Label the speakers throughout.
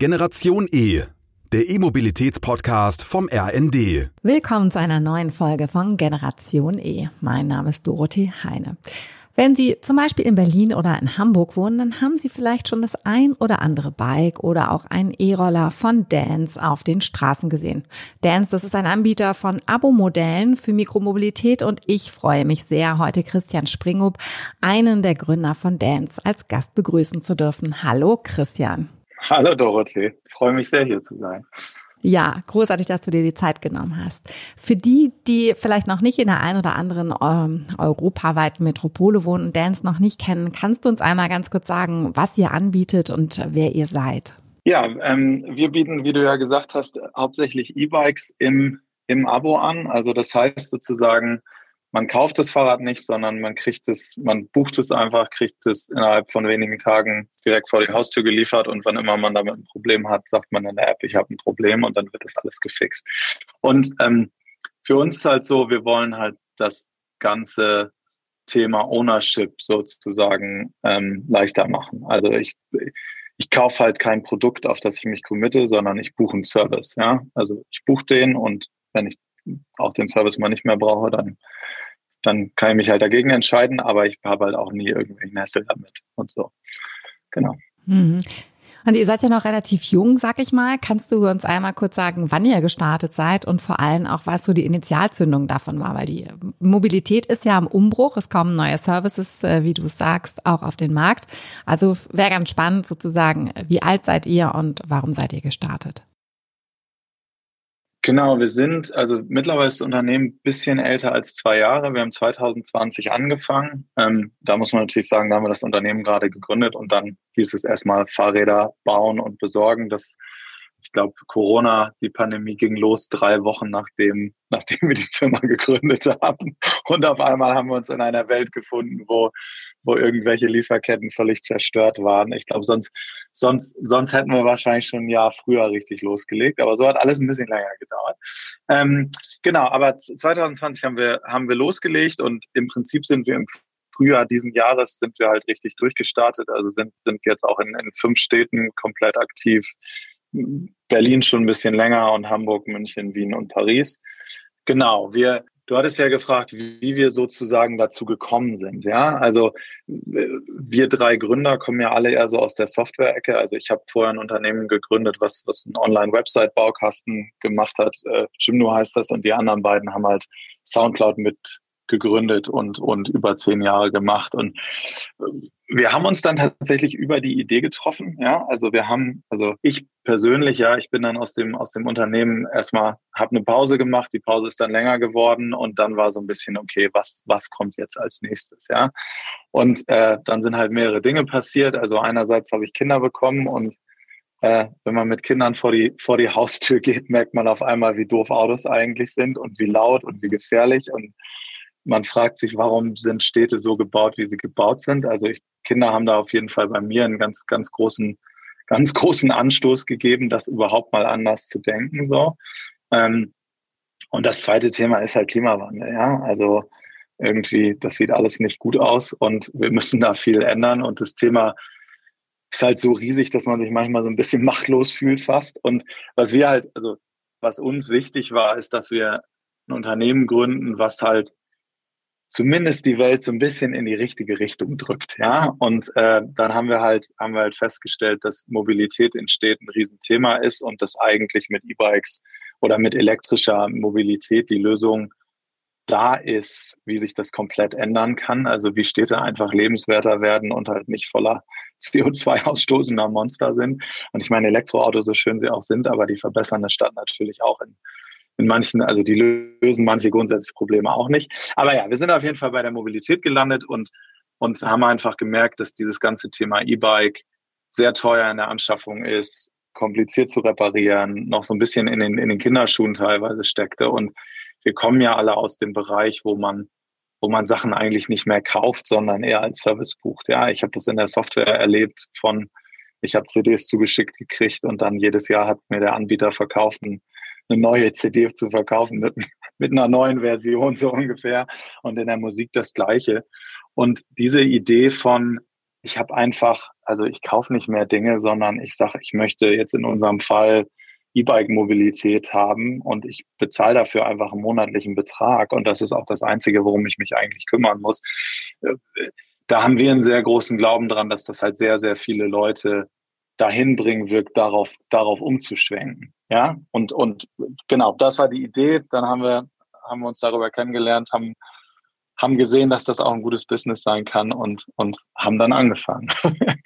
Speaker 1: Generation E, der E-Mobilitäts-Podcast vom RND.
Speaker 2: Willkommen zu einer neuen Folge von Generation E. Mein Name ist Dorothee Heine. Wenn Sie zum Beispiel in Berlin oder in Hamburg wohnen, dann haben Sie vielleicht schon das ein oder andere Bike oder auch einen E-Roller von Dance auf den Straßen gesehen. Dance, das ist ein Anbieter von Abo-Modellen für Mikromobilität und ich freue mich sehr, heute Christian Springub, einen der Gründer von Dance, als Gast begrüßen zu dürfen. Hallo Christian.
Speaker 3: Hallo Dorothee, ich freue mich sehr hier zu sein.
Speaker 2: Ja, großartig, dass du dir die Zeit genommen hast. Für die, die vielleicht noch nicht in der einen oder anderen ähm, europaweiten Metropole wohnen und Dance noch nicht kennen, kannst du uns einmal ganz kurz sagen, was ihr anbietet und wer ihr seid?
Speaker 3: Ja, ähm, wir bieten, wie du ja gesagt hast, hauptsächlich E-Bikes im, im Abo an. Also das heißt sozusagen, man kauft das Fahrrad nicht, sondern man kriegt es, man bucht es einfach, kriegt es innerhalb von wenigen Tagen direkt vor die Haustür geliefert und wann immer man damit ein Problem hat, sagt man in der App, ich habe ein Problem und dann wird das alles gefixt. Und ähm, für uns ist halt so, wir wollen halt das ganze Thema Ownership sozusagen ähm, leichter machen. Also ich, ich kaufe halt kein Produkt, auf das ich mich committe, sondern ich buche einen Service. Ja, also ich buche den und wenn ich auch den Service mal nicht mehr brauche, dann dann kann ich mich halt dagegen entscheiden, aber ich habe halt auch nie irgendwelchen Hassel damit und so. Genau.
Speaker 2: Mhm. Und ihr seid ja noch relativ jung, sag ich mal. Kannst du uns einmal kurz sagen, wann ihr gestartet seid und vor allem auch, was so die Initialzündung davon war? Weil die Mobilität ist ja am Umbruch. Es kommen neue Services, äh, wie du sagst, auch auf den Markt. Also wäre ganz spannend sozusagen, wie alt seid ihr und warum seid ihr gestartet?
Speaker 3: Genau, wir sind, also mittlerweile ist das Unternehmen ein bisschen älter als zwei Jahre. Wir haben 2020 angefangen. Ähm, da muss man natürlich sagen, da haben wir das Unternehmen gerade gegründet und dann hieß es erstmal Fahrräder bauen und besorgen. Das ich glaube, Corona, die Pandemie ging los drei Wochen nachdem, nachdem wir die Firma gegründet haben. Und auf einmal haben wir uns in einer Welt gefunden, wo, wo irgendwelche Lieferketten völlig zerstört waren. Ich glaube, sonst, sonst, sonst hätten wir wahrscheinlich schon ein Jahr früher richtig losgelegt. Aber so hat alles ein bisschen länger gedauert. Ähm, genau, aber 2020 haben wir, haben wir losgelegt und im Prinzip sind wir im Frühjahr diesen Jahres sind wir halt richtig durchgestartet. Also sind, sind jetzt auch in, in fünf Städten komplett aktiv Berlin schon ein bisschen länger und Hamburg, München, Wien und Paris. Genau, wir, du hattest ja gefragt, wie wir sozusagen dazu gekommen sind. Ja, also wir drei Gründer kommen ja alle eher so aus der Software-Ecke. Also ich habe vorher ein Unternehmen gegründet, was, was einen Online-Website-Baukasten gemacht hat. Äh, Jimno heißt das und die anderen beiden haben halt Soundcloud mit gegründet und, und über zehn Jahre gemacht. Und wir haben uns dann tatsächlich über die Idee getroffen. Ja, also wir haben, also ich persönlich, ja, ich bin dann aus dem, aus dem Unternehmen erstmal, habe eine Pause gemacht. Die Pause ist dann länger geworden und dann war so ein bisschen, okay, was, was kommt jetzt als nächstes? Ja, und äh, dann sind halt mehrere Dinge passiert. Also einerseits habe ich Kinder bekommen und äh, wenn man mit Kindern vor die, vor die Haustür geht, merkt man auf einmal, wie doof Autos eigentlich sind und wie laut und wie gefährlich und man fragt sich, warum sind Städte so gebaut, wie sie gebaut sind. Also ich, Kinder haben da auf jeden Fall bei mir einen ganz, ganz großen, ganz großen Anstoß gegeben, das überhaupt mal anders zu denken. So. Ähm, und das zweite Thema ist halt Klimawandel. Ja, also irgendwie, das sieht alles nicht gut aus und wir müssen da viel ändern. Und das Thema ist halt so riesig, dass man sich manchmal so ein bisschen machtlos fühlt fast. Und was wir halt, also was uns wichtig war, ist, dass wir ein Unternehmen gründen, was halt zumindest die Welt so ein bisschen in die richtige Richtung drückt. Ja, und äh, dann haben wir halt haben wir halt festgestellt, dass Mobilität in Städten ein Riesenthema ist und dass eigentlich mit E-Bikes oder mit elektrischer Mobilität die Lösung da ist, wie sich das komplett ändern kann. Also wie Städte einfach lebenswerter werden und halt nicht voller CO2 ausstoßender Monster sind. Und ich meine, Elektroautos, so schön sie auch sind, aber die verbessern eine Stadt natürlich auch in in manchen, also die lösen manche grundsätzliche Probleme auch nicht. Aber ja, wir sind auf jeden Fall bei der Mobilität gelandet und, und haben einfach gemerkt, dass dieses ganze Thema E-Bike sehr teuer in der Anschaffung ist, kompliziert zu reparieren, noch so ein bisschen in den, in den Kinderschuhen teilweise steckte. Und wir kommen ja alle aus dem Bereich, wo man, wo man Sachen eigentlich nicht mehr kauft, sondern eher als Service bucht. Ja, ich habe das in der Software erlebt von, ich habe CDs zugeschickt gekriegt und dann jedes Jahr hat mir der Anbieter verkauft ein eine neue CD zu verkaufen mit, mit einer neuen Version so ungefähr und in der Musik das gleiche. Und diese Idee von, ich habe einfach, also ich kaufe nicht mehr Dinge, sondern ich sage, ich möchte jetzt in unserem Fall E-Bike-Mobilität haben und ich bezahle dafür einfach einen monatlichen Betrag und das ist auch das Einzige, worum ich mich eigentlich kümmern muss. Äh, da haben wir einen sehr großen Glauben dran, dass das halt sehr, sehr viele Leute dahin bringen wird, darauf, darauf umzuschwenken. Ja, und, und genau, das war die Idee. Dann haben wir, haben wir uns darüber kennengelernt, haben, haben gesehen, dass das auch ein gutes Business sein kann und, und haben dann angefangen.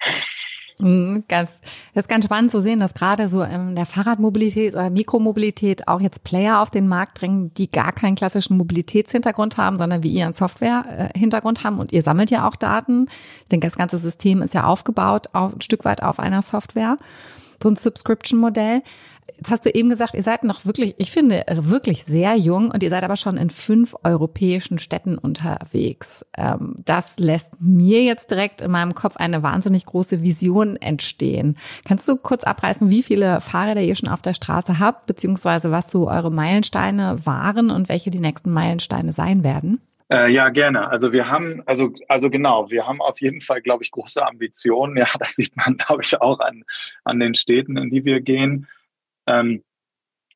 Speaker 2: Mhm, ganz, das ist ganz spannend zu sehen, dass gerade so in der Fahrradmobilität oder Mikromobilität auch jetzt Player auf den Markt drängen, die gar keinen klassischen Mobilitätshintergrund haben, sondern wie ihr einen Software-Hintergrund haben. Und ihr sammelt ja auch Daten. Ich denke, das ganze System ist ja aufgebaut, auch ein Stück weit auf einer Software. So ein Subscription-Modell. Jetzt hast du eben gesagt, ihr seid noch wirklich, ich finde, wirklich sehr jung und ihr seid aber schon in fünf europäischen Städten unterwegs. Ähm, das lässt mir jetzt direkt in meinem Kopf eine wahnsinnig große Vision entstehen. Kannst du kurz abreißen, wie viele Fahrräder ihr schon auf der Straße habt, beziehungsweise was so eure Meilensteine waren und welche die nächsten Meilensteine sein werden?
Speaker 3: Äh, ja, gerne. Also wir haben, also, also genau, wir haben auf jeden Fall, glaube ich, große Ambitionen. Ja, das sieht man, glaube ich, auch an, an den Städten, in die wir gehen. Ähm,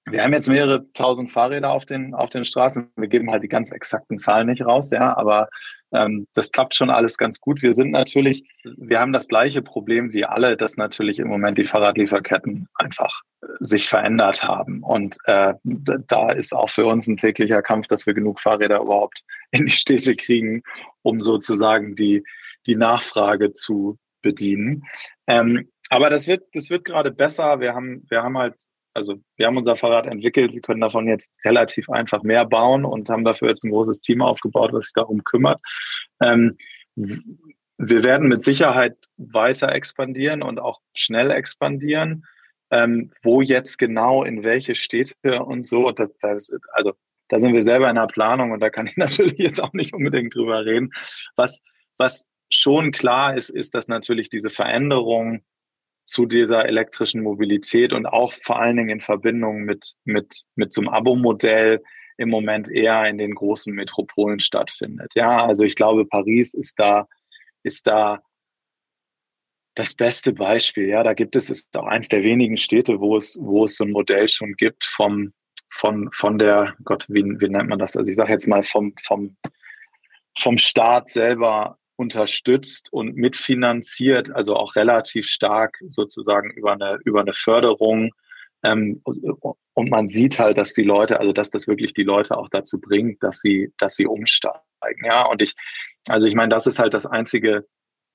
Speaker 3: wir haben jetzt mehrere tausend Fahrräder auf den, auf den Straßen. Wir geben halt die ganz exakten Zahlen nicht raus, ja, aber ähm, das klappt schon alles ganz gut. Wir sind natürlich, wir haben das gleiche Problem wie alle, dass natürlich im Moment die Fahrradlieferketten einfach äh, sich verändert haben. Und äh, da ist auch für uns ein täglicher Kampf, dass wir genug Fahrräder überhaupt in die Städte kriegen, um sozusagen die, die Nachfrage zu bedienen. Ähm, aber das wird, das wird gerade besser. Wir haben, wir haben halt also wir haben unser Fahrrad entwickelt, wir können davon jetzt relativ einfach mehr bauen und haben dafür jetzt ein großes Team aufgebaut, was sich darum kümmert. Ähm, wir werden mit Sicherheit weiter expandieren und auch schnell expandieren. Ähm, wo jetzt genau, in welche Städte und so, das, das, also da sind wir selber in der Planung und da kann ich natürlich jetzt auch nicht unbedingt drüber reden. Was, was schon klar ist, ist, dass natürlich diese Veränderung zu dieser elektrischen Mobilität und auch vor allen Dingen in Verbindung mit, mit, mit so einem Abo-Modell im Moment eher in den großen Metropolen stattfindet. Ja, also ich glaube, Paris ist da, ist da das beste Beispiel. Ja, da gibt es, ist auch eins der wenigen Städte, wo es, wo es so ein Modell schon gibt vom, von, von der, Gott, wie, wie nennt man das? Also ich sage jetzt mal vom, vom, vom Staat selber unterstützt und mitfinanziert, also auch relativ stark sozusagen über eine, über eine Förderung. Ähm, und man sieht halt, dass die Leute, also dass das wirklich die Leute auch dazu bringt, dass sie, dass sie umsteigen. Ja, und ich, also ich meine, das ist halt das einzige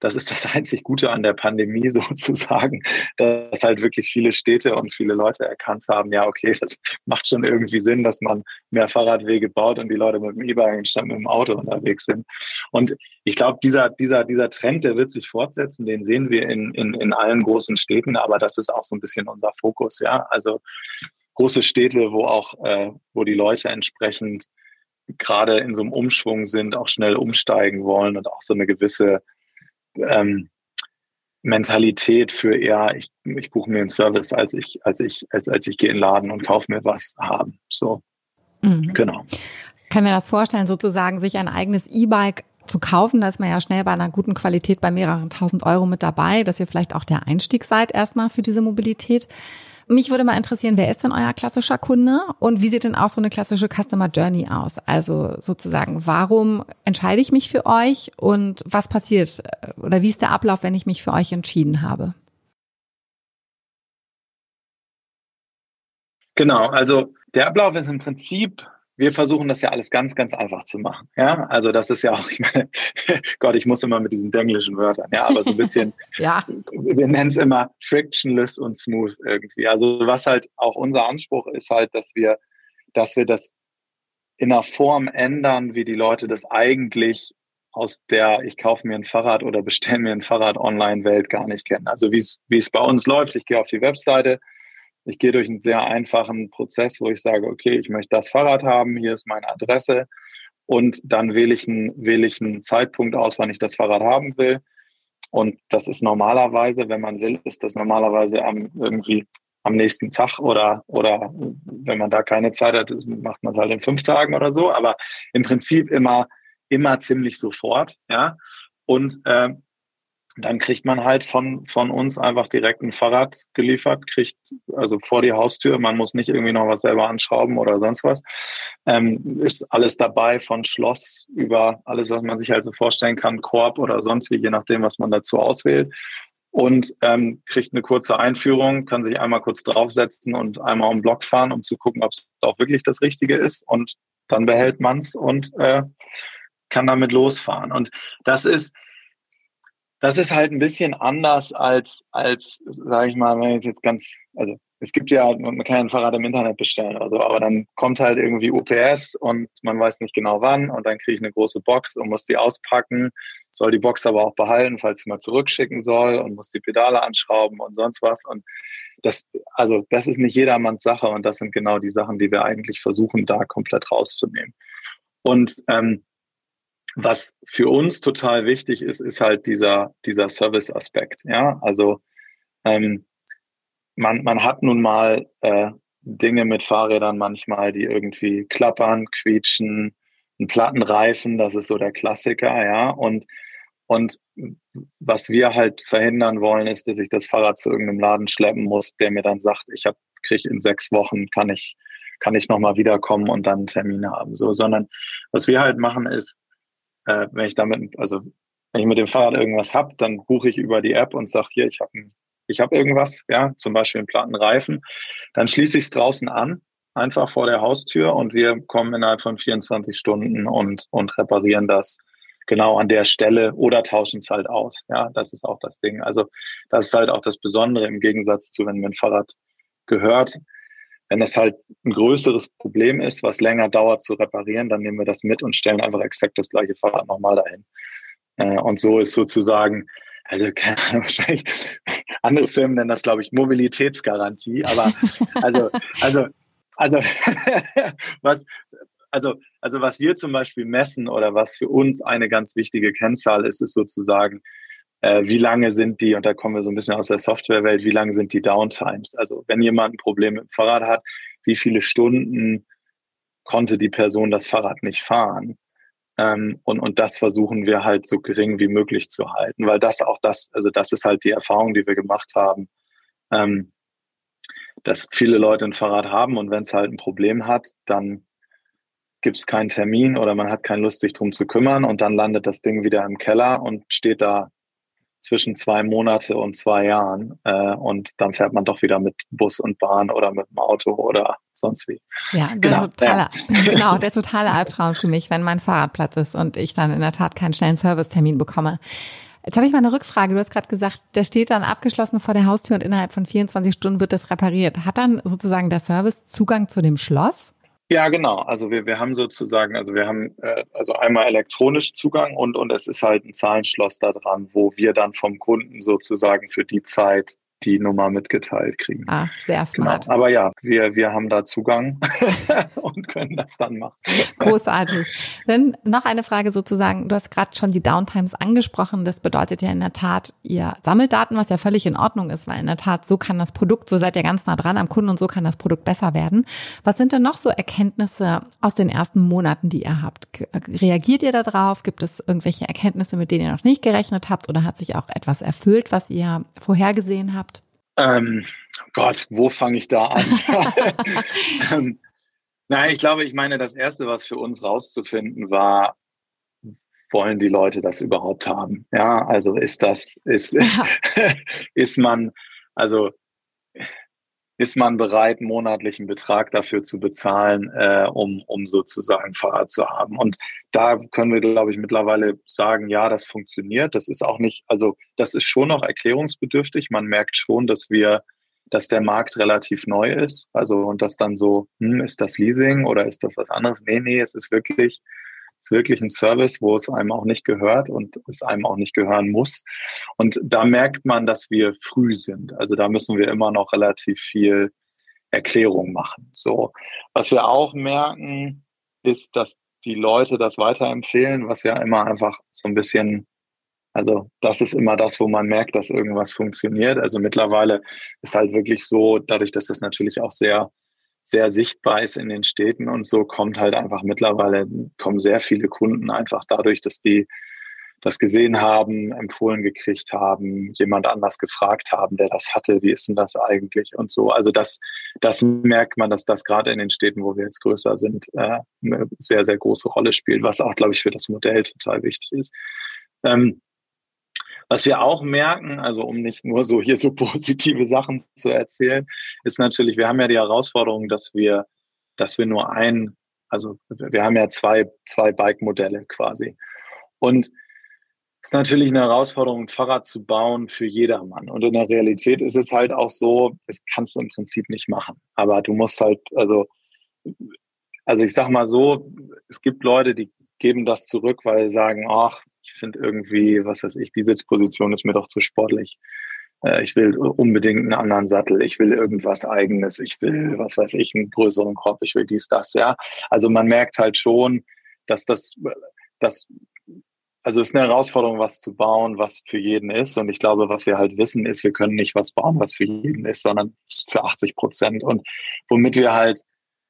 Speaker 3: das ist das einzig Gute an der Pandemie sozusagen, dass halt wirklich viele Städte und viele Leute erkannt haben, ja, okay, das macht schon irgendwie Sinn, dass man mehr Fahrradwege baut und die Leute mit dem E-Bike statt mit dem Auto unterwegs sind. Und ich glaube, dieser, dieser, dieser Trend, der wird sich fortsetzen, den sehen wir in, in, in allen großen Städten, aber das ist auch so ein bisschen unser Fokus, ja. Also große Städte, wo auch, äh, wo die Leute entsprechend gerade in so einem Umschwung sind, auch schnell umsteigen wollen und auch so eine gewisse ähm, Mentalität für eher, ich, ich buche mir einen Service, als ich, als ich, als, als ich gehe in den Laden und kaufe mir was haben. So. Mhm. Genau.
Speaker 2: Kann mir das vorstellen, sozusagen sich ein eigenes E-Bike zu kaufen, da ist man ja schnell bei einer guten Qualität bei mehreren tausend Euro mit dabei, dass ihr vielleicht auch der Einstieg seid erstmal für diese Mobilität. Mich würde mal interessieren, wer ist denn euer klassischer Kunde und wie sieht denn auch so eine klassische Customer Journey aus? Also sozusagen, warum entscheide ich mich für euch und was passiert oder wie ist der Ablauf, wenn ich mich für euch entschieden habe?
Speaker 3: Genau, also der Ablauf ist im Prinzip wir versuchen das ja alles ganz, ganz einfach zu machen. Ja, also das ist ja auch, ich meine, Gott, ich muss immer mit diesen englischen Wörtern, ja, aber so ein bisschen, ja. wir nennen es immer frictionless und smooth irgendwie. Also was halt auch unser Anspruch ist halt, dass wir, dass wir das in einer Form ändern, wie die Leute das eigentlich aus der ich kaufe mir ein Fahrrad oder bestelle mir ein Fahrrad Online-Welt gar nicht kennen. Also wie es wie es bei uns läuft, ich gehe auf die Webseite, ich gehe durch einen sehr einfachen Prozess, wo ich sage, okay, ich möchte das Fahrrad haben, hier ist meine Adresse und dann wähle ich einen, wähle ich einen Zeitpunkt aus, wann ich das Fahrrad haben will. Und das ist normalerweise, wenn man will, ist das normalerweise am irgendwie am nächsten Tag oder, oder wenn man da keine Zeit hat, macht man es halt in fünf Tagen oder so, aber im Prinzip immer, immer ziemlich sofort, ja. Und äh, dann kriegt man halt von, von uns einfach direkt ein Fahrrad geliefert, kriegt also vor die Haustür, man muss nicht irgendwie noch was selber anschrauben oder sonst was. Ähm, ist alles dabei, von Schloss über alles, was man sich halt so vorstellen kann, Korb oder sonst wie, je nachdem, was man dazu auswählt. Und ähm, kriegt eine kurze Einführung, kann sich einmal kurz draufsetzen und einmal um Block fahren, um zu gucken, ob es auch wirklich das Richtige ist. Und dann behält man es und äh, kann damit losfahren. Und das ist, das ist halt ein bisschen anders als, als, sage ich mal, wenn ich jetzt ganz, also es gibt ja, man kann ein Fahrrad im Internet bestellen oder so, aber dann kommt halt irgendwie UPS und man weiß nicht genau wann und dann kriege ich eine große Box und muss die auspacken, soll die Box aber auch behalten, falls sie mal zurückschicken soll und muss die Pedale anschrauben und sonst was und das, also das ist nicht jedermanns Sache und das sind genau die Sachen, die wir eigentlich versuchen, da komplett rauszunehmen. Und ähm, was für uns total wichtig ist, ist halt dieser, dieser Service-Aspekt. Ja, also ähm, man, man hat nun mal äh, Dinge mit Fahrrädern manchmal, die irgendwie klappern, quietschen, ein Plattenreifen, das ist so der Klassiker, ja. Und, und was wir halt verhindern wollen, ist, dass ich das Fahrrad zu irgendeinem Laden schleppen muss, der mir dann sagt, ich habe kriege in sechs Wochen, kann ich, kann ich nochmal wiederkommen und dann einen Termin haben. So, sondern was wir halt machen, ist, äh, wenn ich damit, also wenn ich mit dem Fahrrad irgendwas habe, dann buche ich über die App und sage, hier, ich habe hab irgendwas, ja, zum Beispiel einen platten Reifen. Dann schließe ich es draußen an, einfach vor der Haustür und wir kommen innerhalb von 24 Stunden und, und reparieren das genau an der Stelle oder tauschen es halt aus. Ja, das ist auch das Ding. Also das ist halt auch das Besondere im Gegensatz zu, wenn mir ein Fahrrad gehört, wenn das halt ein größeres Problem ist, was länger dauert zu reparieren, dann nehmen wir das mit und stellen einfach exakt das gleiche Fahrrad nochmal dahin. Äh, und so ist sozusagen, also keine Ahnung, wahrscheinlich andere Firmen nennen das, glaube ich, Mobilitätsgarantie, aber also, also, also, was, also, also was wir zum Beispiel messen oder was für uns eine ganz wichtige Kennzahl ist, ist sozusagen, äh, wie lange sind die, und da kommen wir so ein bisschen aus der Softwarewelt, wie lange sind die Downtimes? Also wenn jemand ein Problem mit dem Fahrrad hat, wie viele Stunden konnte die Person das Fahrrad nicht fahren? Ähm, und, und das versuchen wir halt so gering wie möglich zu halten, weil das auch das, also das ist halt die Erfahrung, die wir gemacht haben, ähm, dass viele Leute ein Fahrrad haben und wenn es halt ein Problem hat, dann gibt es keinen Termin oder man hat keine Lust, sich drum zu kümmern und dann landet das Ding wieder im Keller und steht da zwischen zwei Monate und zwei Jahren. Äh, und dann fährt man doch wieder mit Bus und Bahn oder mit dem Auto oder sonst wie.
Speaker 2: Ja, der genau, totale, ja. genau, der totale Albtraum für mich, wenn mein Fahrradplatz ist und ich dann in der Tat keinen schnellen Servicetermin bekomme. Jetzt habe ich mal eine Rückfrage. Du hast gerade gesagt, der steht dann abgeschlossen vor der Haustür und innerhalb von 24 Stunden wird das repariert. Hat dann sozusagen der Service Zugang zu dem Schloss?
Speaker 3: Ja, genau. Also wir, wir haben sozusagen, also wir haben äh, also einmal elektronisch Zugang und, und es ist halt ein Zahlenschloss da dran, wo wir dann vom Kunden sozusagen für die Zeit die Nummer mitgeteilt kriegen.
Speaker 2: Ah, sehr genau. smart.
Speaker 3: Genau. Aber ja, wir, wir haben da Zugang und können das dann machen.
Speaker 2: Großartig. Dann noch eine Frage sozusagen. Du hast gerade schon die Downtimes angesprochen. Das bedeutet ja in der Tat, ihr sammelt Daten, was ja völlig in Ordnung ist, weil in der Tat, so kann das Produkt, so seid ihr ganz nah dran am Kunden und so kann das Produkt besser werden. Was sind denn noch so Erkenntnisse aus den ersten Monaten, die ihr habt? Reagiert ihr darauf? Gibt es irgendwelche Erkenntnisse, mit denen ihr noch nicht gerechnet habt oder hat sich auch etwas erfüllt, was ihr vorhergesehen habt?
Speaker 3: Ähm, Gott, wo fange ich da an? ähm, nein, ich glaube, ich meine, das Erste, was für uns rauszufinden war, wollen die Leute das überhaupt haben? Ja, also ist das, ist, ja. ist man, also ist man bereit, monatlichen Betrag dafür zu bezahlen, äh, um, um sozusagen Fahrrad zu haben. Und da können wir, glaube ich, mittlerweile sagen, ja, das funktioniert. Das ist auch nicht, also das ist schon noch erklärungsbedürftig. Man merkt schon, dass wir, dass der Markt relativ neu ist. Also und das dann so, hm, ist das Leasing oder ist das was anderes? Nee, nee, es ist wirklich ist wirklich ein Service, wo es einem auch nicht gehört und es einem auch nicht gehören muss. Und da merkt man, dass wir früh sind. Also da müssen wir immer noch relativ viel Erklärung machen. So, was wir auch merken, ist, dass die Leute das weiterempfehlen, was ja immer einfach so ein bisschen also das ist immer das, wo man merkt, dass irgendwas funktioniert. Also mittlerweile ist halt wirklich so, dadurch, dass das natürlich auch sehr sehr sichtbar ist in den Städten und so kommt halt einfach mittlerweile kommen sehr viele Kunden einfach dadurch, dass die das gesehen haben, empfohlen gekriegt haben, jemand anders gefragt haben, der das hatte, wie ist denn das eigentlich und so. Also das, das merkt man, dass das gerade in den Städten, wo wir jetzt größer sind, äh, eine sehr, sehr große Rolle spielt, was auch, glaube ich, für das Modell total wichtig ist. Ähm, was wir auch merken, also um nicht nur so hier so positive Sachen zu erzählen, ist natürlich, wir haben ja die Herausforderung, dass wir, dass wir nur ein, also wir haben ja zwei, zwei Bike-Modelle quasi. Und es ist natürlich eine Herausforderung, ein Fahrrad zu bauen für jedermann. Und in der Realität ist es halt auch so, das kannst du im Prinzip nicht machen. Aber du musst halt, also, also ich sag mal so, es gibt Leute, die geben das zurück, weil sie sagen, ach, ich finde irgendwie, was weiß ich, die Sitzposition ist mir doch zu sportlich. Äh, ich will unbedingt einen anderen Sattel. Ich will irgendwas eigenes. Ich will, was weiß ich, einen größeren Kopf. Ich will dies, das, ja. Also man merkt halt schon, dass das, das also es ist eine Herausforderung, was zu bauen, was für jeden ist. Und ich glaube, was wir halt wissen, ist, wir können nicht was bauen, was für jeden ist, sondern für 80 Prozent. Und womit wir halt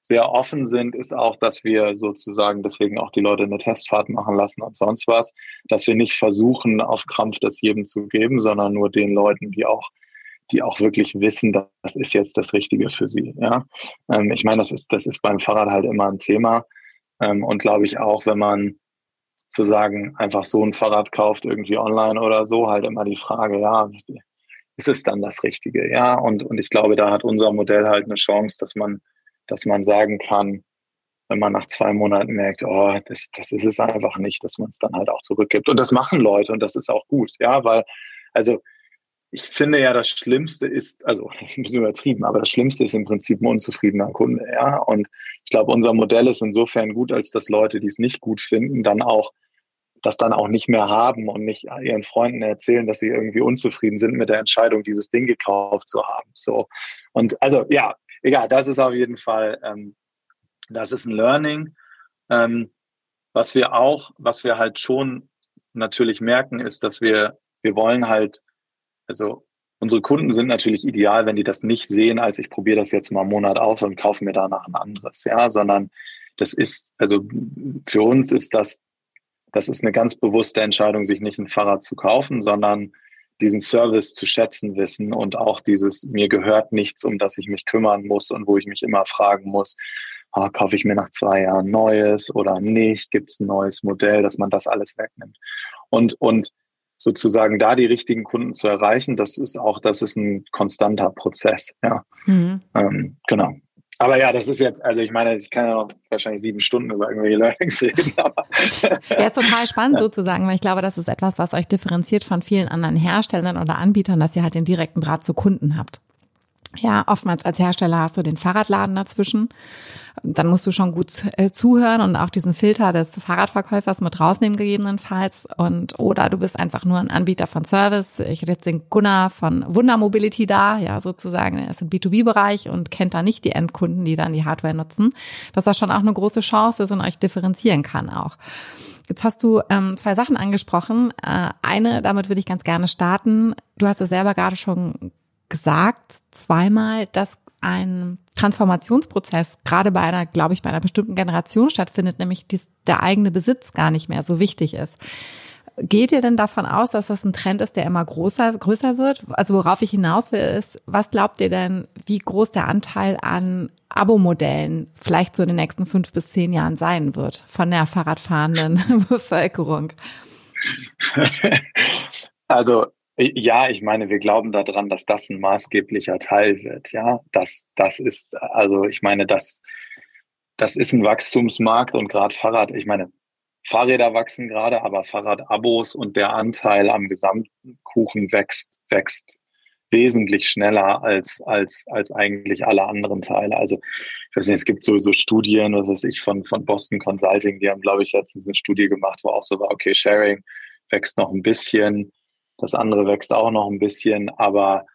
Speaker 3: sehr offen sind, ist auch, dass wir sozusagen deswegen auch die Leute eine Testfahrt machen lassen und sonst was, dass wir nicht versuchen, auf Krampf das jedem zu geben, sondern nur den Leuten, die auch die auch wirklich wissen, das ist jetzt das Richtige für sie. Ja, ähm, ich meine, das ist das ist beim Fahrrad halt immer ein Thema ähm, und glaube ich auch, wenn man zu sagen, einfach so ein Fahrrad kauft irgendwie online oder so, halt immer die Frage, ja, ist es dann das Richtige? Ja, und, und ich glaube, da hat unser Modell halt eine Chance, dass man, dass man sagen kann, wenn man nach zwei Monaten merkt, oh, das, das ist es einfach nicht, dass man es dann halt auch zurückgibt. Und das machen Leute und das ist auch gut, ja, weil, also ich finde ja, das Schlimmste ist, also das ist ein bisschen übertrieben, aber das Schlimmste ist im Prinzip ein unzufriedener Kunde, ja. Und ich glaube, unser Modell ist insofern gut, als dass Leute, die es nicht gut finden, dann auch das dann auch nicht mehr haben und nicht ihren Freunden erzählen, dass sie irgendwie unzufrieden sind mit der Entscheidung, dieses Ding gekauft zu haben. So. Und also ja, egal, das ist auf jeden Fall, ähm, das ist ein Learning. Ähm, was wir auch, was wir halt schon natürlich merken, ist, dass wir, wir wollen halt, also unsere Kunden sind natürlich ideal, wenn die das nicht sehen, als ich probiere das jetzt mal einen Monat aus und kaufe mir danach ein anderes, ja, sondern das ist, also für uns ist das das ist eine ganz bewusste Entscheidung, sich nicht ein Fahrrad zu kaufen, sondern diesen Service zu schätzen wissen und auch dieses, mir gehört nichts, um das ich mich kümmern muss und wo ich mich immer fragen muss, oh, kaufe ich mir nach zwei Jahren Neues oder nicht, gibt es ein neues Modell, dass man das alles wegnimmt. Und, und sozusagen da die richtigen Kunden zu erreichen, das ist auch, das ist ein konstanter Prozess. Ja, mhm. ähm, genau. Aber ja, das ist jetzt, also ich meine, ich kann ja noch wahrscheinlich sieben Stunden über irgendwelche Learnings reden.
Speaker 2: Ja, ist total spannend sozusagen, weil ich glaube, das ist etwas, was euch differenziert von vielen anderen Herstellern oder Anbietern, dass ihr halt den direkten Draht zu Kunden habt. Ja, oftmals als Hersteller hast du den Fahrradladen dazwischen. Dann musst du schon gut äh, zuhören und auch diesen Filter des Fahrradverkäufers mit rausnehmen gegebenenfalls. Und oder du bist einfach nur ein Anbieter von Service. Ich hätte jetzt den Gunnar von Wunder Mobility da, ja sozusagen. Er ist im B2B-Bereich und kennt da nicht die Endkunden, die dann die Hardware nutzen. Dass das schon auch eine große Chance ist und euch differenzieren kann auch. Jetzt hast du ähm, zwei Sachen angesprochen. Äh, eine, damit würde ich ganz gerne starten. Du hast es selber gerade schon gesagt zweimal, dass ein Transformationsprozess gerade bei einer, glaube ich, bei einer bestimmten Generation stattfindet, nämlich dies, der eigene Besitz gar nicht mehr so wichtig ist. Geht ihr denn davon aus, dass das ein Trend ist, der immer größer, größer wird? Also worauf ich hinaus will, ist, was glaubt ihr denn, wie groß der Anteil an Abo-Modellen vielleicht so in den nächsten fünf bis zehn Jahren sein wird von der Fahrradfahrenden Bevölkerung?
Speaker 3: Also ja, ich meine, wir glauben daran, dass das ein maßgeblicher Teil wird. Ja, das, das ist, also ich meine, das, das ist ein Wachstumsmarkt und gerade Fahrrad, ich meine, Fahrräder wachsen gerade, aber Fahrradabos und der Anteil am gesamten Kuchen wächst, wächst wesentlich schneller als, als, als eigentlich alle anderen Teile. Also, ich weiß nicht, es gibt sowieso Studien, was weiß ich, von, von Boston Consulting, die haben, glaube ich, letztens eine Studie gemacht, wo auch so war, okay, Sharing wächst noch ein bisschen, das andere wächst auch noch ein bisschen, aber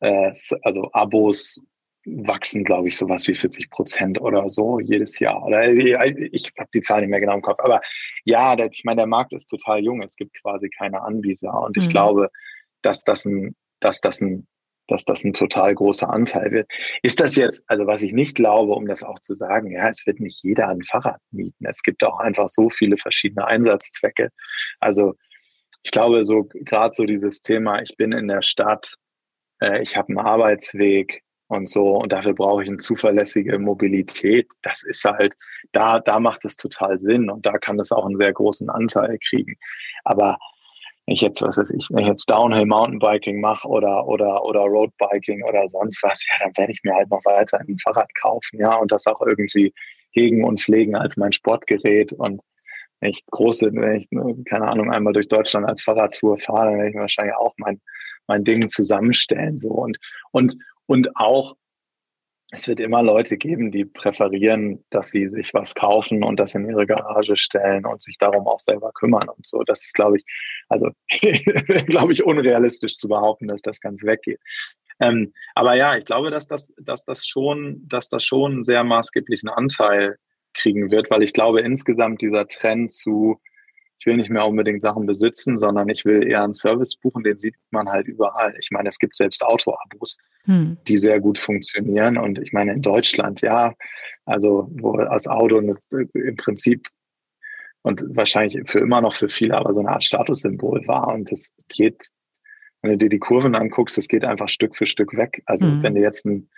Speaker 3: äh, also Abos wachsen, glaube ich, sowas wie 40 Prozent oder so jedes Jahr. Oder äh, ich habe die Zahl nicht mehr genau im Kopf. Aber ja, der, ich meine, der Markt ist total jung. Es gibt quasi keine Anbieter. Und ich mhm. glaube, dass das ein, dass das ein, dass das ein total großer Anteil wird. Ist das jetzt, also was ich nicht glaube, um das auch zu sagen, ja, es wird nicht jeder ein Fahrrad mieten. Es gibt auch einfach so viele verschiedene Einsatzzwecke. Also ich glaube, so gerade so dieses Thema, ich bin in der Stadt, äh, ich habe einen Arbeitsweg und so und dafür brauche ich eine zuverlässige Mobilität. Das ist halt, da, da macht es total Sinn und da kann das auch einen sehr großen Anteil kriegen. Aber wenn ich jetzt, was weiß ich, wenn ich jetzt Downhill Mountainbiking mache oder, oder, oder Roadbiking oder sonst was, ja, dann werde ich mir halt noch weiter ein Fahrrad kaufen, ja, und das auch irgendwie hegen und pflegen als mein Sportgerät und ich große, wenn ich, keine Ahnung, einmal durch Deutschland als Fahrradtour fahre, dann werde ich wahrscheinlich auch mein, mein Ding zusammenstellen, so und, und, und auch, es wird immer Leute geben, die präferieren, dass sie sich was kaufen und das in ihre Garage stellen und sich darum auch selber kümmern und so. Das ist, glaube ich, also, glaube ich, unrealistisch zu behaupten, dass das ganz weggeht. Ähm, aber ja, ich glaube, dass das, dass das schon, dass das schon einen sehr maßgeblichen Anteil kriegen wird, weil ich glaube, insgesamt dieser Trend zu, ich will nicht mehr unbedingt Sachen besitzen, sondern ich will eher einen Service buchen, den sieht man halt überall. Ich meine, es gibt selbst Auto-Abos, hm. die sehr gut funktionieren. Und ich meine, in Deutschland, ja, also wo als Auto das im Prinzip und wahrscheinlich für immer noch für viele, aber so eine Art Statussymbol war. Und das geht, wenn du dir die Kurven anguckst, das geht einfach Stück für Stück weg. Also hm. wenn du jetzt ein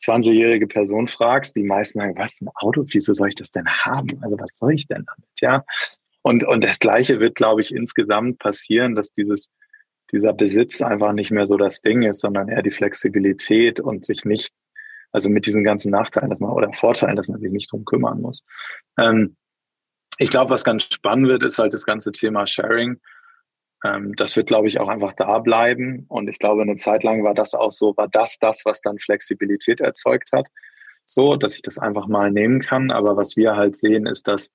Speaker 3: 20-jährige Person fragst, die meisten sagen, was, ein Auto, wieso soll ich das denn haben? Also was soll ich denn damit? Ja. Und, und das Gleiche wird, glaube ich, insgesamt passieren, dass dieses, dieser Besitz einfach nicht mehr so das Ding ist, sondern eher die Flexibilität und sich nicht, also mit diesen ganzen Nachteilen dass man, oder Vorteilen, dass man sich nicht drum kümmern muss. Ähm, ich glaube, was ganz spannend wird, ist halt das ganze Thema Sharing. Ähm, das wird, glaube ich, auch einfach da bleiben. Und ich glaube, eine Zeit lang war das auch so, war das das, was dann Flexibilität erzeugt hat. So, dass ich das einfach mal nehmen kann. Aber was wir halt sehen, ist, dass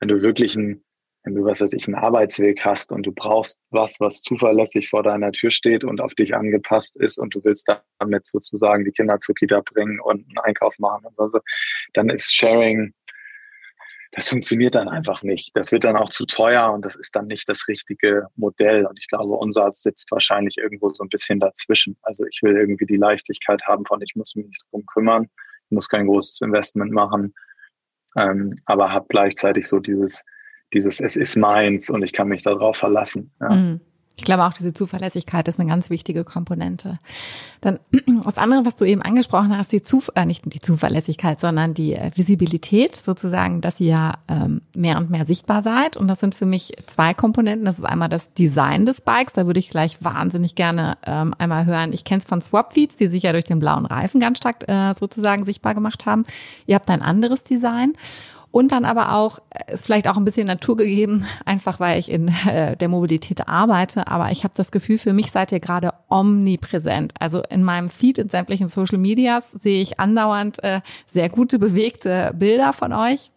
Speaker 3: wenn du wirklich ein, wenn du, was weiß ich, einen Arbeitsweg hast und du brauchst was, was zuverlässig vor deiner Tür steht und auf dich angepasst ist und du willst damit sozusagen die Kinder zur Kita bringen und einen Einkauf machen und so, dann ist Sharing das funktioniert dann einfach nicht. Das wird dann auch zu teuer und das ist dann nicht das richtige Modell. Und ich glaube, unser sitzt wahrscheinlich irgendwo so ein bisschen dazwischen. Also ich will irgendwie die Leichtigkeit haben von, ich muss mich nicht drum kümmern, ich muss kein großes Investment machen, ähm, aber habe gleichzeitig so dieses, dieses, es ist meins und ich kann mich darauf verlassen. Ja. Mhm.
Speaker 2: Ich glaube auch diese Zuverlässigkeit ist eine ganz wichtige Komponente. Dann das andere, was du eben angesprochen hast, die Zuf äh, nicht die Zuverlässigkeit, sondern die äh, Visibilität sozusagen, dass ihr ähm, mehr und mehr sichtbar seid. Und das sind für mich zwei Komponenten. Das ist einmal das Design des Bikes. Da würde ich gleich wahnsinnig gerne ähm, einmal hören. Ich kenne es von Swapfeeds, die sich ja durch den blauen Reifen ganz stark äh, sozusagen sichtbar gemacht haben. Ihr habt ein anderes Design. Und dann aber auch, äh, ist vielleicht auch ein bisschen naturgegeben, einfach weil ich in äh, der Mobilität arbeite, aber ich habe das Gefühl, für mich seid ihr gerade omnipräsent. Also in meinem Feed in sämtlichen Social Medias sehe ich andauernd äh, sehr gute, bewegte Bilder von euch.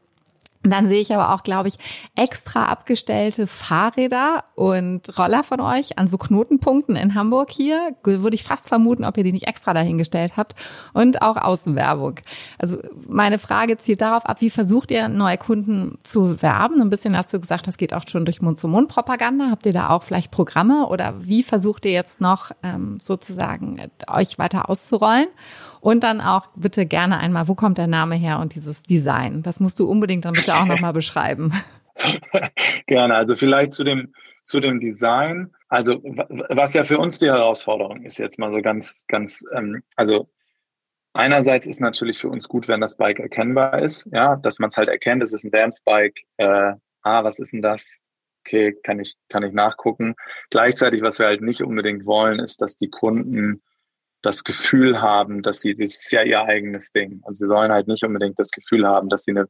Speaker 2: Und dann sehe ich aber auch, glaube ich, extra abgestellte Fahrräder und Roller von euch an so Knotenpunkten in Hamburg hier. Würde ich fast vermuten, ob ihr die nicht extra dahingestellt habt. Und auch Außenwerbung. Also meine Frage zielt darauf ab, wie versucht ihr neue Kunden zu werben? Ein bisschen hast du gesagt, das geht auch schon durch Mund-zu-Mund-Propaganda. Habt ihr da auch vielleicht Programme oder wie versucht ihr jetzt noch ähm, sozusagen euch weiter auszurollen? Und dann auch bitte gerne einmal, wo kommt der Name her und dieses Design? Das musst du unbedingt dann bitte auch nochmal beschreiben.
Speaker 3: gerne. Also vielleicht zu dem, zu dem Design. Also was ja für uns die Herausforderung ist jetzt mal so ganz, ganz, ähm, also einerseits ist natürlich für uns gut, wenn das Bike erkennbar ist, ja, dass man es halt erkennt, es ist ein Dance-Bike, äh, ah, was ist denn das? Okay, kann ich, kann ich nachgucken. Gleichzeitig, was wir halt nicht unbedingt wollen, ist, dass die Kunden das Gefühl haben, dass sie, das ist ja ihr eigenes Ding. Und sie sollen halt nicht unbedingt das Gefühl haben, dass sie eine,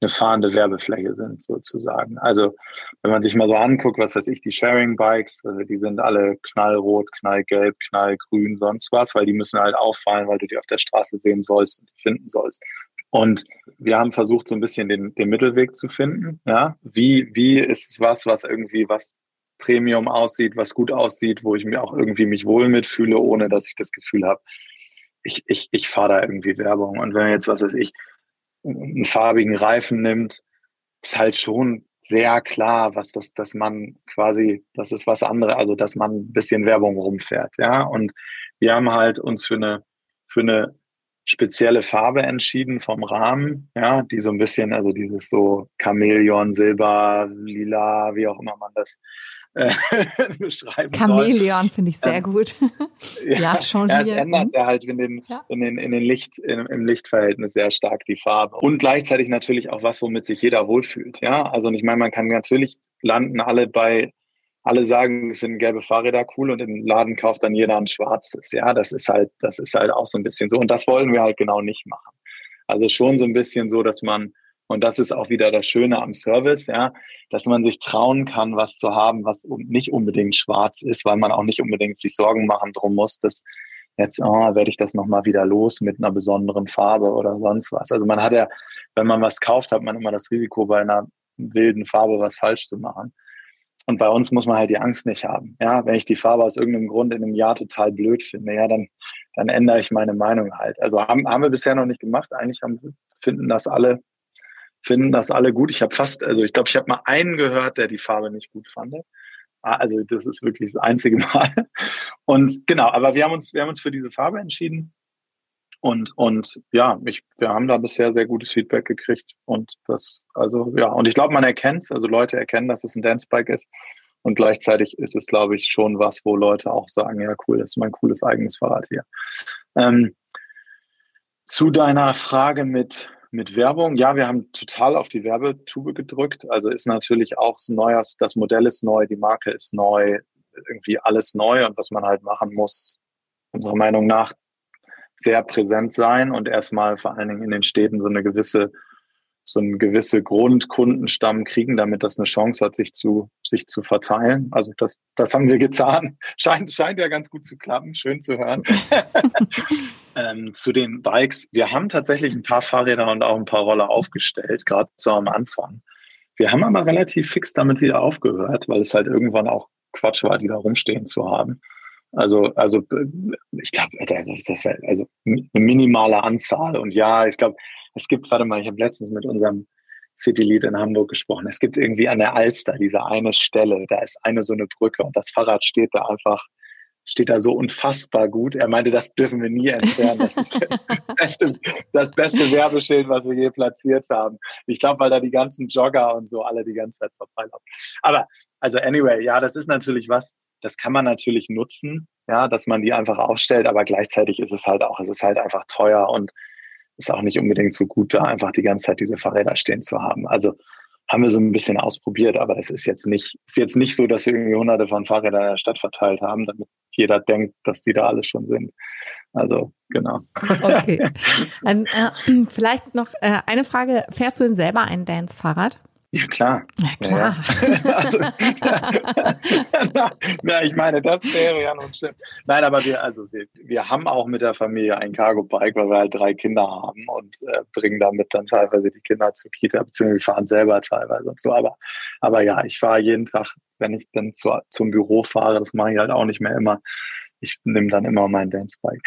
Speaker 3: eine fahrende Werbefläche sind, sozusagen. Also, wenn man sich mal so anguckt, was weiß ich, die Sharing Bikes, also die sind alle knallrot, knallgelb, knallgrün, sonst was, weil die müssen halt auffallen, weil du die auf der Straße sehen sollst und finden sollst. Und wir haben versucht, so ein bisschen den, den Mittelweg zu finden. Ja, wie, wie ist es was, was irgendwie was Premium aussieht, was gut aussieht, wo ich mir auch irgendwie mich wohl mitfühle, ohne dass ich das Gefühl habe, ich, ich, ich fahre da irgendwie Werbung. Und wenn man jetzt, was weiß ich, einen farbigen Reifen nimmt, ist halt schon sehr klar, was das, dass man quasi, das ist was anderes, also dass man ein bisschen Werbung rumfährt, ja. Und wir haben halt uns für eine, für eine spezielle Farbe entschieden vom Rahmen, ja, die so ein bisschen, also dieses so Chamäleon, Silber, Lila, wie auch immer man das äh, beschreiben
Speaker 2: Chamäleon finde ich sehr ähm, gut.
Speaker 3: ja, ja changieren. Ja, es ändert ja halt in den, ja. in den, in den Licht, in, im Lichtverhältnis sehr stark die Farbe. Und gleichzeitig natürlich auch was, womit sich jeder wohlfühlt. Ja, also ich meine, man kann natürlich landen alle bei alle sagen, sie finden gelbe Fahrräder cool und im Laden kauft dann jeder ein schwarzes. Ja, das ist halt, das ist halt auch so ein bisschen so. Und das wollen wir halt genau nicht machen. Also schon so ein bisschen so, dass man und das ist auch wieder das Schöne am Service, ja, dass man sich trauen kann, was zu haben, was nicht unbedingt schwarz ist, weil man auch nicht unbedingt sich Sorgen machen drum muss, dass jetzt, oh, werde ich das nochmal wieder los mit einer besonderen Farbe oder sonst was. Also man hat ja, wenn man was kauft, hat man immer das Risiko, bei einer wilden Farbe was falsch zu machen. Und bei uns muss man halt die Angst nicht haben. Ja, wenn ich die Farbe aus irgendeinem Grund in einem Jahr total blöd finde, ja, dann, dann ändere ich meine Meinung halt. Also haben, haben wir bisher noch nicht gemacht. Eigentlich haben, finden das alle finden das alle gut. Ich habe fast, also ich glaube, ich habe mal einen gehört, der die Farbe nicht gut fand. Ah, also das ist wirklich das einzige Mal. Und genau, aber wir haben uns, wir haben uns für diese Farbe entschieden. Und, und ja, ich, wir haben da bisher sehr gutes Feedback gekriegt. Und das, also ja, und ich glaube, man erkennt es, also Leute erkennen, dass es ein Dance-Bike ist. Und gleichzeitig ist es, glaube ich, schon was, wo Leute auch sagen, ja, cool, das ist mein cooles eigenes Fahrrad hier. Ähm, zu deiner Frage mit, mit Werbung, ja, wir haben total auf die Werbetube gedrückt. Also ist natürlich auch Neues, das Modell ist neu, die Marke ist neu, irgendwie alles neu und was man halt machen muss, unserer Meinung nach, sehr präsent sein und erstmal vor allen Dingen in den Städten so eine gewisse so einen gewisse Grundkundenstamm kriegen, damit das eine Chance hat, sich zu, sich zu verteilen. Also das, das haben wir getan. Scheint, scheint ja ganz gut zu klappen. Schön zu hören. ähm, zu den Bikes. Wir haben tatsächlich ein paar Fahrräder und auch ein paar Roller aufgestellt, gerade so am Anfang. Wir haben aber relativ fix damit wieder aufgehört, weil es halt irgendwann auch Quatsch war, die da rumstehen zu haben. Also, also ich glaube, also eine minimale Anzahl. Und ja, ich glaube, es gibt, warte mal, ich habe letztens mit unserem City Lead in Hamburg gesprochen. Es gibt irgendwie an der Alster diese eine Stelle, da ist eine so eine Brücke und das Fahrrad steht da einfach, steht da so unfassbar gut. Er meinte, das dürfen wir nie entfernen. Das ist das beste, das beste Werbeschild, was wir je platziert haben. Ich glaube, weil da die ganzen Jogger und so alle die ganze Zeit verfallen haben. Aber, also anyway, ja, das ist natürlich was, das kann man natürlich nutzen, ja, dass man die einfach aufstellt, aber gleichzeitig ist es halt auch, es ist halt einfach teuer und ist auch nicht unbedingt so gut, da einfach die ganze Zeit diese Fahrräder stehen zu haben. Also haben wir so ein bisschen ausprobiert, aber es ist jetzt nicht, ist jetzt nicht so, dass wir irgendwie hunderte von Fahrrädern in der Stadt verteilt haben, damit jeder denkt, dass die da alle schon sind. Also, genau.
Speaker 2: Okay. Dann, äh, vielleicht noch äh, eine Frage. Fährst du denn selber ein Dance-Fahrrad?
Speaker 3: Ja, klar.
Speaker 2: Ja, klar.
Speaker 3: Ja. also, na, ich meine, das wäre ja nun schlimm. Nein, aber wir, also wir, wir haben auch mit der Familie ein Cargo-Bike, weil wir halt drei Kinder haben und äh, bringen damit dann teilweise die Kinder zur Kita, beziehungsweise fahren selber teilweise und so. Aber, aber ja, ich fahre jeden Tag, wenn ich dann zu, zum Büro fahre, das mache ich halt auch nicht mehr immer, ich nehme dann immer mein Dancebike.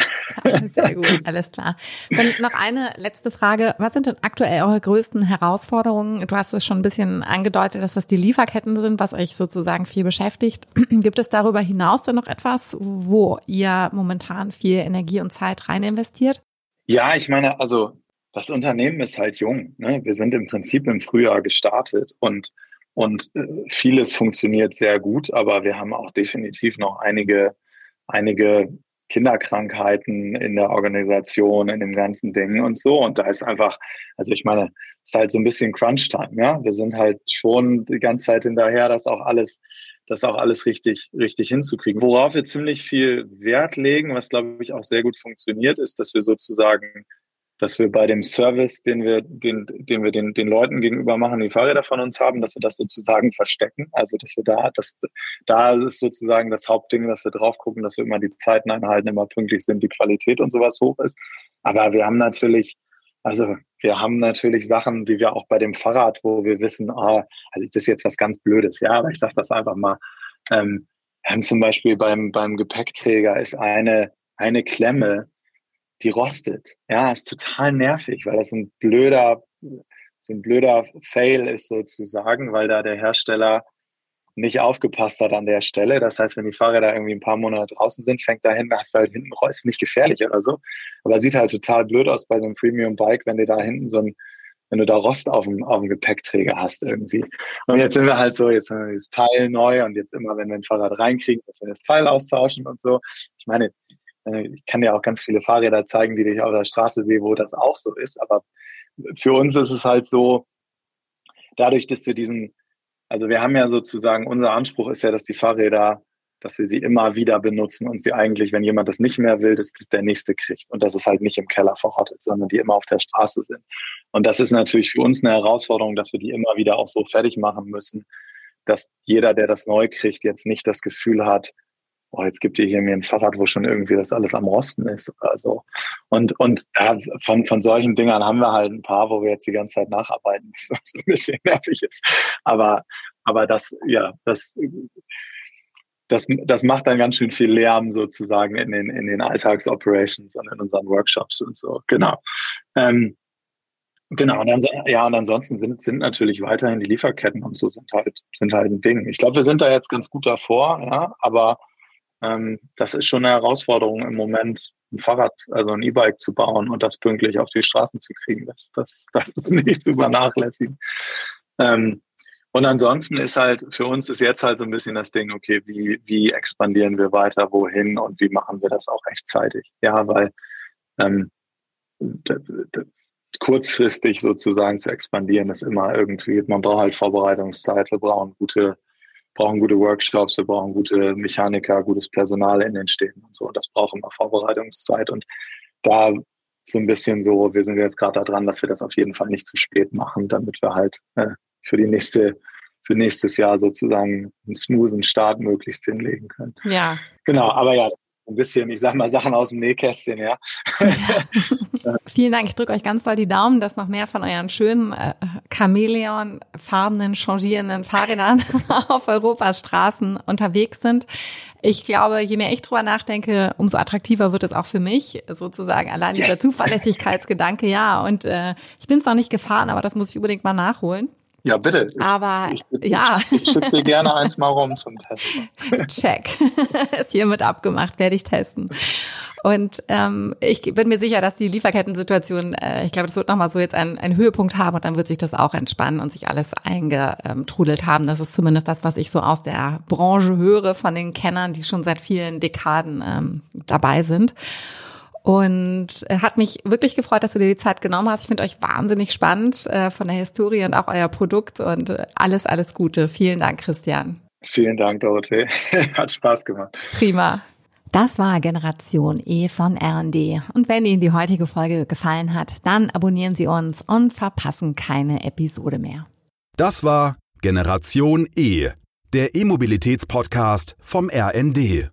Speaker 2: Sehr gut, alles klar. Dann noch eine letzte Frage. Was sind denn aktuell eure größten Herausforderungen? Du hast es schon ein bisschen angedeutet, dass das die Lieferketten sind, was euch sozusagen viel beschäftigt. Gibt es darüber hinaus denn noch etwas, wo ihr momentan viel Energie und Zeit rein investiert?
Speaker 3: Ja, ich meine, also das Unternehmen ist halt jung. Ne? Wir sind im Prinzip im Frühjahr gestartet und und äh, vieles funktioniert sehr gut, aber wir haben auch definitiv noch einige einige Kinderkrankheiten in der Organisation, in dem ganzen Ding und so. Und da ist einfach, also ich meine, es ist halt so ein bisschen Crunch-Time, ja. Wir sind halt schon die ganze Zeit hinterher, dass auch alles, das auch alles richtig, richtig hinzukriegen. Worauf wir ziemlich viel Wert legen, was glaube ich auch sehr gut funktioniert, ist, dass wir sozusagen dass wir bei dem Service, den wir, den, den wir den, den Leuten gegenüber machen, die Fahrräder von uns haben, dass wir das sozusagen verstecken. Also dass wir da, das, da ist sozusagen das Hauptding, dass wir drauf gucken, dass wir immer die Zeiten einhalten, immer pünktlich sind, die Qualität und sowas hoch ist. Aber wir haben natürlich, also wir haben natürlich Sachen, die wir auch bei dem Fahrrad, wo wir wissen, ah, also das ist jetzt was ganz Blödes, ja, aber ich sage das einfach mal. Ähm, zum Beispiel beim, beim Gepäckträger ist eine, eine Klemme, die rostet. Ja, ist total nervig, weil das ein blöder, so ein blöder Fail ist sozusagen, weil da der Hersteller nicht aufgepasst hat an der Stelle. Das heißt, wenn die Fahrräder irgendwie ein paar Monate draußen sind, fängt da hinten, hast du halt hinten, ist nicht gefährlich oder so, aber sieht halt total blöd aus bei so einem Premium Bike, wenn dir da hinten so ein wenn du da Rost auf dem, auf dem Gepäckträger hast irgendwie. Und jetzt sind wir halt so, jetzt haben wir das Teil neu und jetzt immer, wenn wir ein Fahrrad reinkriegen, dass wir das Teil austauschen und so. Ich meine, ich kann ja auch ganz viele Fahrräder zeigen, die ich auf der Straße sehe, wo das auch so ist. Aber für uns ist es halt so, dadurch, dass wir diesen, also wir haben ja sozusagen, unser Anspruch ist ja, dass die Fahrräder, dass wir sie immer wieder benutzen und sie eigentlich, wenn jemand das nicht mehr will, dass das der nächste kriegt und dass es halt nicht im Keller verrottet, sondern die immer auf der Straße sind. Und das ist natürlich für uns eine Herausforderung, dass wir die immer wieder auch so fertig machen müssen, dass jeder, der das neu kriegt, jetzt nicht das Gefühl hat, oh, jetzt gibt ihr hier mir ein Fahrrad, wo schon irgendwie das alles am Rosten ist. Also und und ja, von von solchen Dingern haben wir halt ein paar, wo wir jetzt die ganze Zeit nacharbeiten müssen, was ein bisschen nervig ist. Aber aber das ja das das, das macht dann ganz schön viel Lärm sozusagen in den, in den Alltagsoperations und in unseren Workshops und so. Genau. Ähm, Genau, und dann, ja, und ansonsten sind, sind natürlich weiterhin die Lieferketten und so sind halt, sind halt ein Ding. Ich glaube, wir sind da jetzt ganz gut davor, ja, aber ähm, das ist schon eine Herausforderung im Moment, ein Fahrrad, also ein E-Bike zu bauen und das pünktlich auf die Straßen zu kriegen. Das, darf man nicht vernachlässigen. Ähm, und ansonsten ist halt, für uns ist jetzt halt so ein bisschen das Ding, okay, wie, wie expandieren wir weiter, wohin und wie machen wir das auch rechtzeitig? Ja, weil ähm, kurzfristig sozusagen zu expandieren ist immer irgendwie, man braucht halt Vorbereitungszeit, wir brauchen gute brauchen gute Workshops, wir brauchen gute Mechaniker, gutes Personal in den Städten und so. Das braucht immer Vorbereitungszeit. Und da so ein bisschen so, wir sind jetzt gerade daran, dass wir das auf jeden Fall nicht zu spät machen, damit wir halt äh, für die nächste, für nächstes Jahr sozusagen einen smoothen Start möglichst hinlegen können.
Speaker 2: Ja.
Speaker 3: Genau, aber ja, ein bisschen, ich sag mal, Sachen aus dem Nähkästchen, ja.
Speaker 2: Vielen Dank. Ich drücke euch ganz doll die Daumen, dass noch mehr von euren schönen äh, Chamäleon-farbenen, changierenden Fahrrädern auf Europas Straßen unterwegs sind. Ich glaube, je mehr ich drüber nachdenke, umso attraktiver wird es auch für mich, sozusagen allein yes. dieser Zuverlässigkeitsgedanke. Ja, und äh, ich bin es noch nicht gefahren, aber das muss ich unbedingt mal nachholen.
Speaker 3: Ja, bitte.
Speaker 2: Aber
Speaker 3: ich,
Speaker 2: ich, ja.
Speaker 3: Ich, ich schicke dir gerne eins mal rum zum Testen.
Speaker 2: Check. Ist hiermit abgemacht, werde ich testen. Und ähm, ich bin mir sicher, dass die Lieferkettensituation, äh, ich glaube, das wird nochmal so jetzt einen, einen Höhepunkt haben und dann wird sich das auch entspannen und sich alles eingetrudelt haben. Das ist zumindest das, was ich so aus der Branche höre von den Kennern, die schon seit vielen Dekaden ähm, dabei sind. Und hat mich wirklich gefreut, dass du dir die Zeit genommen hast. Ich finde euch wahnsinnig spannend äh, von der Historie und auch euer Produkt und äh, alles, alles Gute. Vielen Dank, Christian.
Speaker 3: Vielen Dank, Dorothee. Hat Spaß gemacht.
Speaker 2: Prima. Das war Generation E von R&D. Und wenn Ihnen die heutige Folge gefallen hat, dann abonnieren Sie uns und verpassen keine Episode mehr.
Speaker 1: Das war Generation E, der E-Mobilitäts-Podcast vom RND.